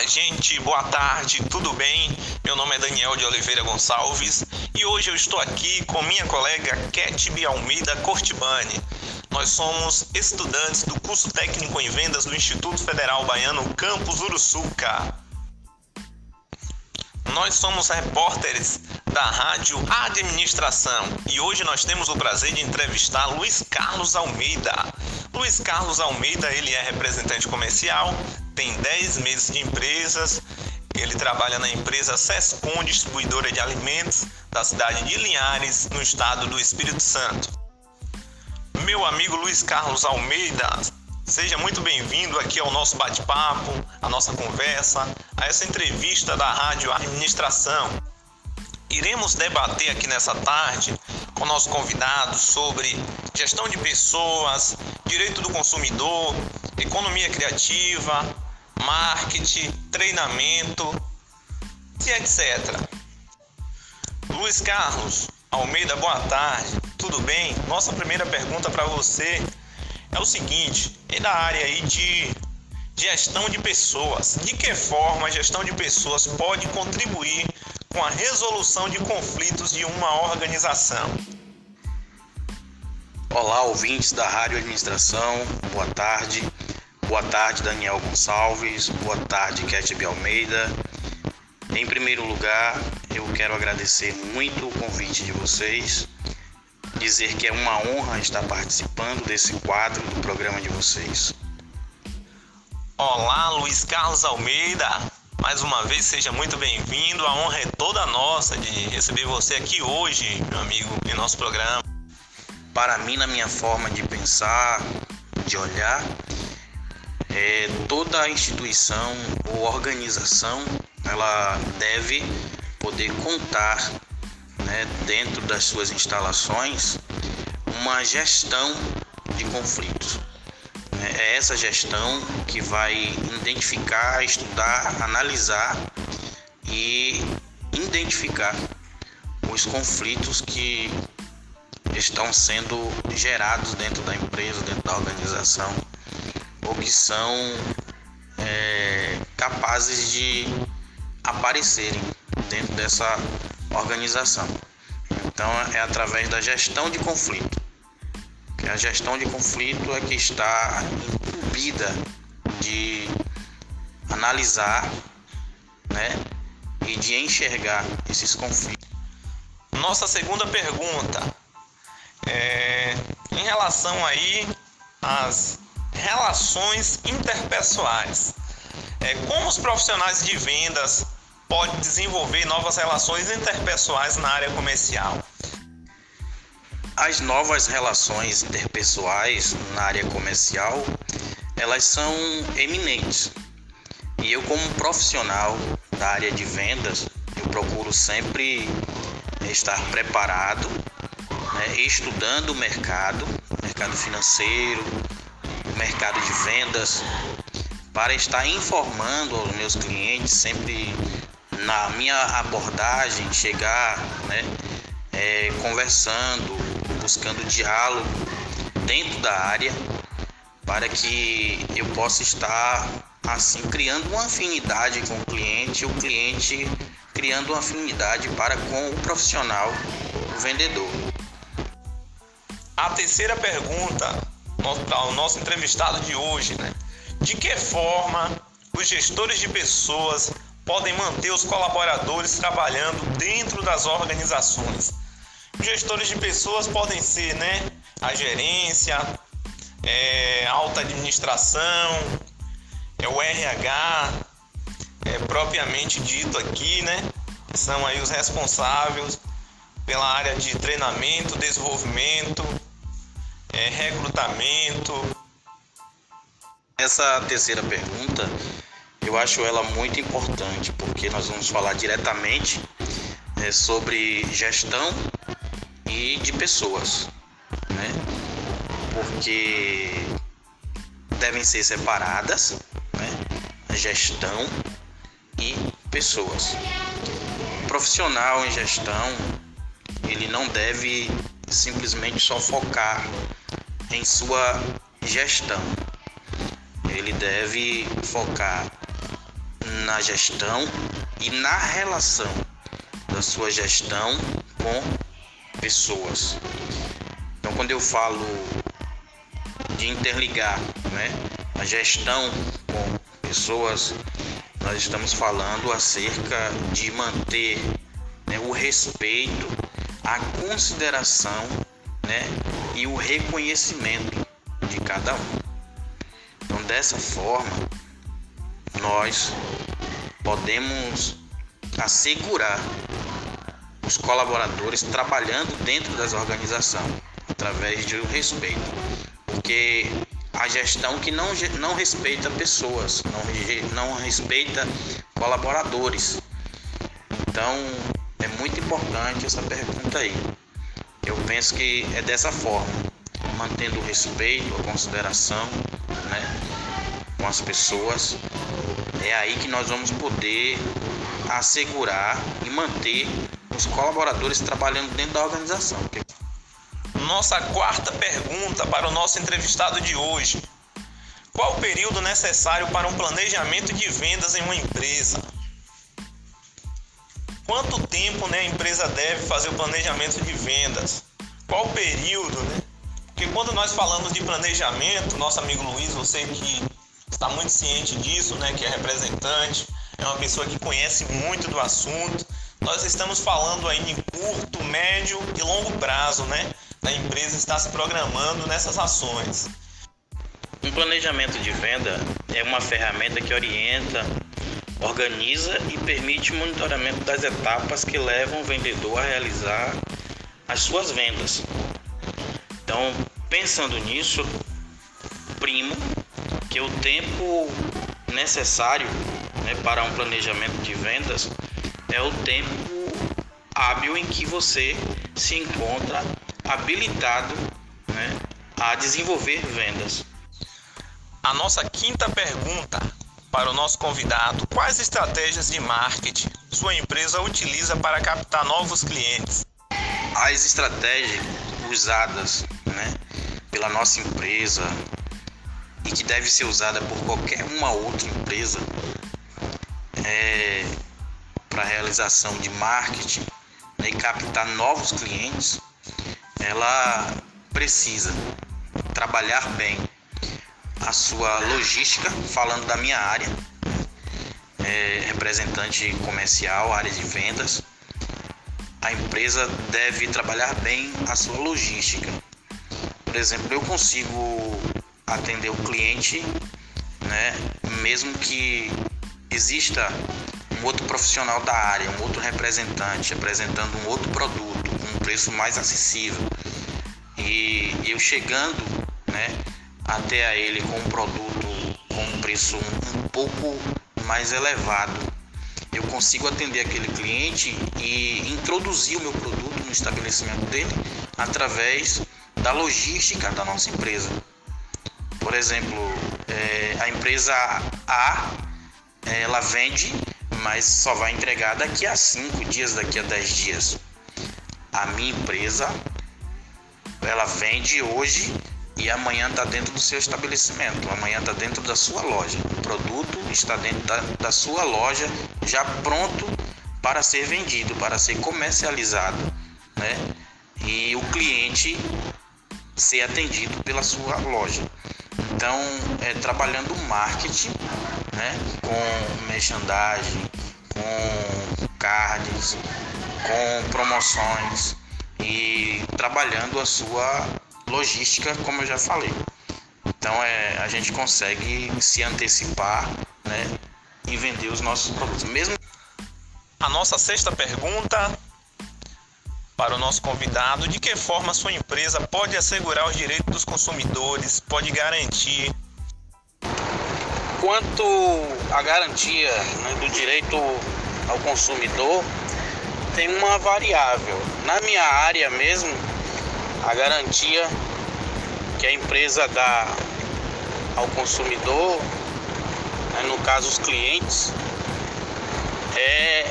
Olá, gente, boa tarde, tudo bem? Meu nome é Daniel de Oliveira Gonçalves e hoje eu estou aqui com minha colega Ketby Almeida Cortibani. Nós somos estudantes do curso técnico em vendas do Instituto Federal Baiano Campus Uruçuca. Nós somos repórteres da Rádio Administração e hoje nós temos o prazer de entrevistar Luiz Carlos Almeida. Luiz Carlos Almeida, ele é representante comercial, tem 10 meses de empresas, ele trabalha na empresa Sescom, distribuidora de alimentos da cidade de Linhares, no estado do Espírito Santo. Meu amigo Luiz Carlos Almeida, seja muito bem-vindo aqui ao nosso bate-papo, a nossa conversa, a essa entrevista da Rádio Administração. Iremos debater aqui nessa tarde com nosso convidado sobre gestão de pessoas, direito do consumidor, economia criativa, marketing, treinamento e etc. Luiz Carlos Almeida, boa tarde. Tudo bem? Nossa primeira pergunta para você é o seguinte: é da área aí de gestão de pessoas. De que forma a gestão de pessoas pode contribuir com a resolução de conflitos de uma organização? Olá, ouvintes da Rádio Administração, boa tarde. Boa tarde, Daniel Gonçalves. Boa tarde, Ketby Almeida. Em primeiro lugar, eu quero agradecer muito o convite de vocês, dizer que é uma honra estar participando desse quadro do programa de vocês. Olá, Luiz Carlos Almeida. Mais uma vez, seja muito bem-vindo. A honra é toda nossa de receber você aqui hoje, meu amigo, em nosso programa. Para mim, na minha forma de pensar, de olhar, toda instituição ou organização ela deve poder contar né, dentro das suas instalações uma gestão de conflitos. É essa gestão que vai identificar, estudar, analisar e identificar os conflitos que estão sendo gerados dentro da empresa, dentro da organização ou que são é, capazes de aparecerem dentro dessa organização. Então é através da gestão de conflito. Que a gestão de conflito é que está incumbida de analisar, né, e de enxergar esses conflitos. Nossa segunda pergunta é em relação aí às relações interpessoais. É, como os profissionais de vendas podem desenvolver novas relações interpessoais na área comercial? As novas relações interpessoais na área comercial, elas são eminentes. E eu como profissional da área de vendas, eu procuro sempre estar preparado, né, estudando o mercado, mercado financeiro, mercado de vendas, para estar informando aos meus clientes sempre na minha abordagem, chegar, né, é, conversando, buscando diálogo dentro da área, para que eu possa estar assim criando uma afinidade com o cliente, o cliente criando uma afinidade para com o profissional, o vendedor. A terceira pergunta para o nosso entrevistado de hoje, né? De que forma os gestores de pessoas podem manter os colaboradores trabalhando dentro das organizações? Gestores de pessoas podem ser, né? A gerência, é, alta administração, é o RH, é, propriamente dito aqui, né? São aí os responsáveis pela área de treinamento, desenvolvimento, é, recrutamento? Essa terceira pergunta eu acho ela muito importante porque nós vamos falar diretamente é, sobre gestão e de pessoas, né? Porque devem ser separadas, né? Gestão e pessoas. O profissional em gestão ele não deve simplesmente só focar em sua gestão. Ele deve focar na gestão e na relação da sua gestão com pessoas. Então, quando eu falo de interligar né, a gestão com pessoas, nós estamos falando acerca de manter né, o respeito, a consideração né, e o reconhecimento de cada um. Então, dessa forma, nós podemos assegurar os colaboradores trabalhando dentro das organizações através do respeito, porque a gestão que não, não respeita pessoas, não, não respeita colaboradores. Então é muito importante essa pergunta aí. Penso que é dessa forma, mantendo o respeito, a consideração né, com as pessoas, é aí que nós vamos poder assegurar e manter os colaboradores trabalhando dentro da organização. Nossa quarta pergunta para o nosso entrevistado de hoje: Qual o período necessário para um planejamento de vendas em uma empresa? Quanto tempo né, a empresa deve fazer o planejamento de vendas? Qual período, né? Porque quando nós falamos de planejamento, nosso amigo Luiz, você que está muito ciente disso, né, que é representante, é uma pessoa que conhece muito do assunto. Nós estamos falando aí em curto, médio e longo prazo, né? A empresa está se programando nessas ações. Um planejamento de venda é uma ferramenta que orienta, organiza e permite o monitoramento das etapas que levam o vendedor a realizar as suas vendas. Então, pensando nisso, primo que o tempo necessário né, para um planejamento de vendas é o tempo hábil em que você se encontra habilitado né, a desenvolver vendas. A nossa quinta pergunta para o nosso convidado: quais estratégias de marketing sua empresa utiliza para captar novos clientes? As estratégias usadas né, pela nossa empresa e que deve ser usada por qualquer uma outra empresa é, para realização de marketing né, e captar novos clientes, ela precisa trabalhar bem a sua logística, falando da minha área, é, representante comercial, área de vendas. A empresa deve trabalhar bem a sua logística. Por exemplo, eu consigo atender o cliente, né, mesmo que exista um outro profissional da área, um outro representante apresentando um outro produto com um preço mais acessível e eu chegando, né, até a ele com um produto com um preço um, um pouco mais elevado, eu consigo atender aquele cliente e introduzir o meu produto no estabelecimento dele através da logística da nossa empresa. Por exemplo, é, a empresa A ela vende, mas só vai entregar daqui a 5 dias, daqui a 10 dias. A minha empresa ela vende hoje e amanhã está dentro do seu estabelecimento, amanhã está dentro da sua loja. O produto está dentro da, da sua loja, já pronto para ser vendido, para ser comercializado, né? E o cliente ser atendido pela sua loja. Então, é, trabalhando marketing, né, com merchandising, com cards, com promoções e trabalhando a sua logística, como eu já falei. Então, é, a gente consegue se antecipar, né, e vender os nossos produtos. Mesmo a nossa sexta pergunta para o nosso convidado de que forma sua empresa pode assegurar os direitos dos consumidores, pode garantir. Quanto à garantia né, do direito ao consumidor, tem uma variável. Na minha área mesmo, a garantia que a empresa dá ao consumidor, né, no caso os clientes, é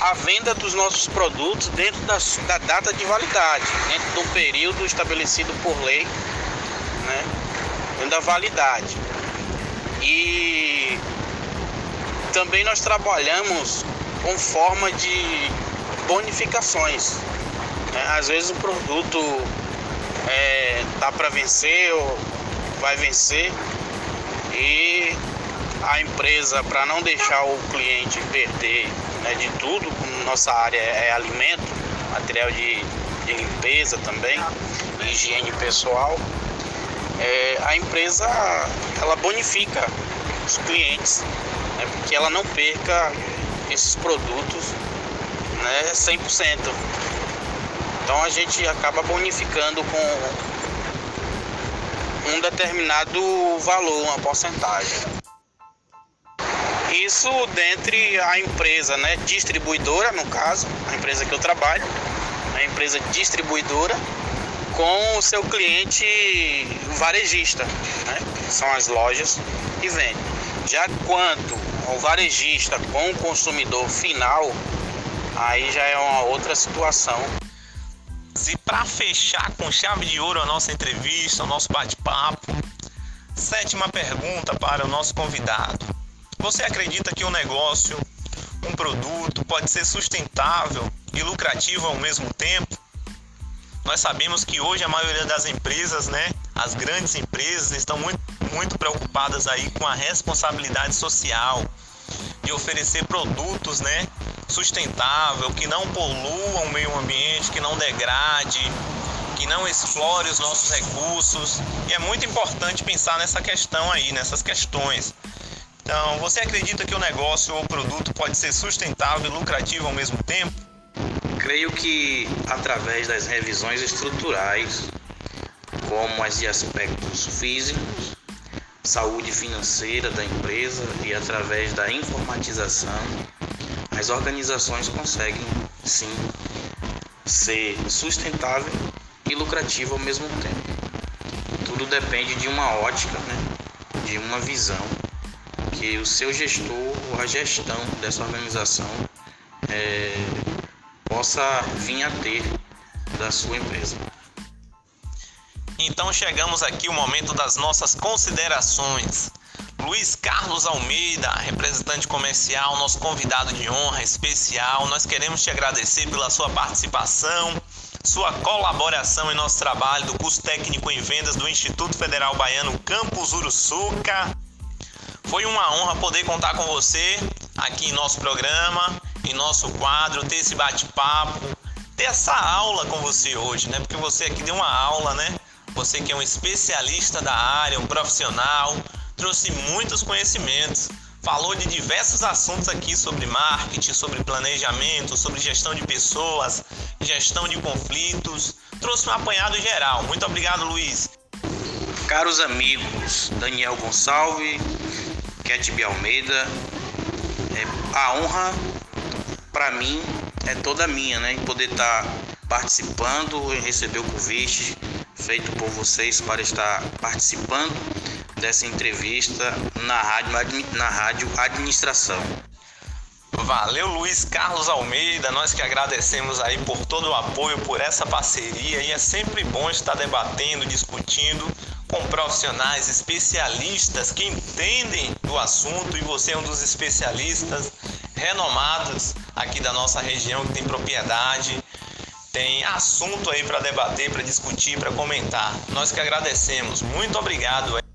a venda dos nossos produtos dentro da, da data de validade, dentro de um período estabelecido por lei, né, dentro da validade. E também nós trabalhamos com forma de bonificações. Né? Às vezes o produto é, tá para vencer ou vai vencer e a empresa para não deixar o cliente perder né, de tudo, como nossa área é alimento, material de, de limpeza também, higiene pessoal, é, a empresa ela bonifica os clientes, né, porque ela não perca esses produtos né, 100%. Então a gente acaba bonificando com um determinado valor, uma porcentagem. Isso dentre a empresa, né, distribuidora, no caso, a empresa que eu trabalho, a empresa distribuidora, com o seu cliente varejista, né, são as lojas que vendem. Já quanto ao varejista com o consumidor final, aí já é uma outra situação. E para fechar com chave de ouro a nossa entrevista, o nosso bate-papo, sétima pergunta para o nosso convidado. Você acredita que um negócio, um produto pode ser sustentável e lucrativo ao mesmo tempo? Nós sabemos que hoje a maioria das empresas, né, as grandes empresas estão muito, muito preocupadas aí com a responsabilidade social de oferecer produtos, né, sustentável, que não poluam o meio ambiente, que não degrade, que não explore os nossos recursos. E é muito importante pensar nessa questão aí, nessas questões. Então, você acredita que o negócio ou produto pode ser sustentável e lucrativo ao mesmo tempo? Creio que através das revisões estruturais, como as de aspectos físicos, saúde financeira da empresa e através da informatização, as organizações conseguem sim ser sustentável e lucrativo ao mesmo tempo. Tudo depende de uma ótica, né? de uma visão que o seu gestor ou a gestão dessa organização é, possa vir a ter da sua empresa. Então chegamos aqui o momento das nossas considerações. Luiz Carlos Almeida, representante comercial, nosso convidado de honra especial, nós queremos te agradecer pela sua participação, sua colaboração em nosso trabalho do curso técnico em vendas do Instituto Federal Baiano Campus Uruçuca. Foi uma honra poder contar com você aqui em nosso programa, em nosso quadro, ter esse bate-papo, ter essa aula com você hoje, né? Porque você aqui deu uma aula, né? Você que é um especialista da área, um profissional, trouxe muitos conhecimentos, falou de diversos assuntos aqui sobre marketing, sobre planejamento, sobre gestão de pessoas, gestão de conflitos, trouxe um apanhado geral. Muito obrigado, Luiz. Caros amigos, Daniel Gonçalves, Ketby Almeida, é, a honra para mim é toda minha, né? Em poder estar tá participando e receber o convite feito por vocês para estar participando dessa entrevista na rádio, na rádio Administração. Valeu, Luiz Carlos Almeida. Nós que agradecemos aí por todo o apoio, por essa parceria. E é sempre bom estar debatendo, discutindo com profissionais especialistas que entendem do assunto. E você é um dos especialistas renomados aqui da nossa região que tem propriedade, tem assunto aí para debater, para discutir, para comentar. Nós que agradecemos. Muito obrigado.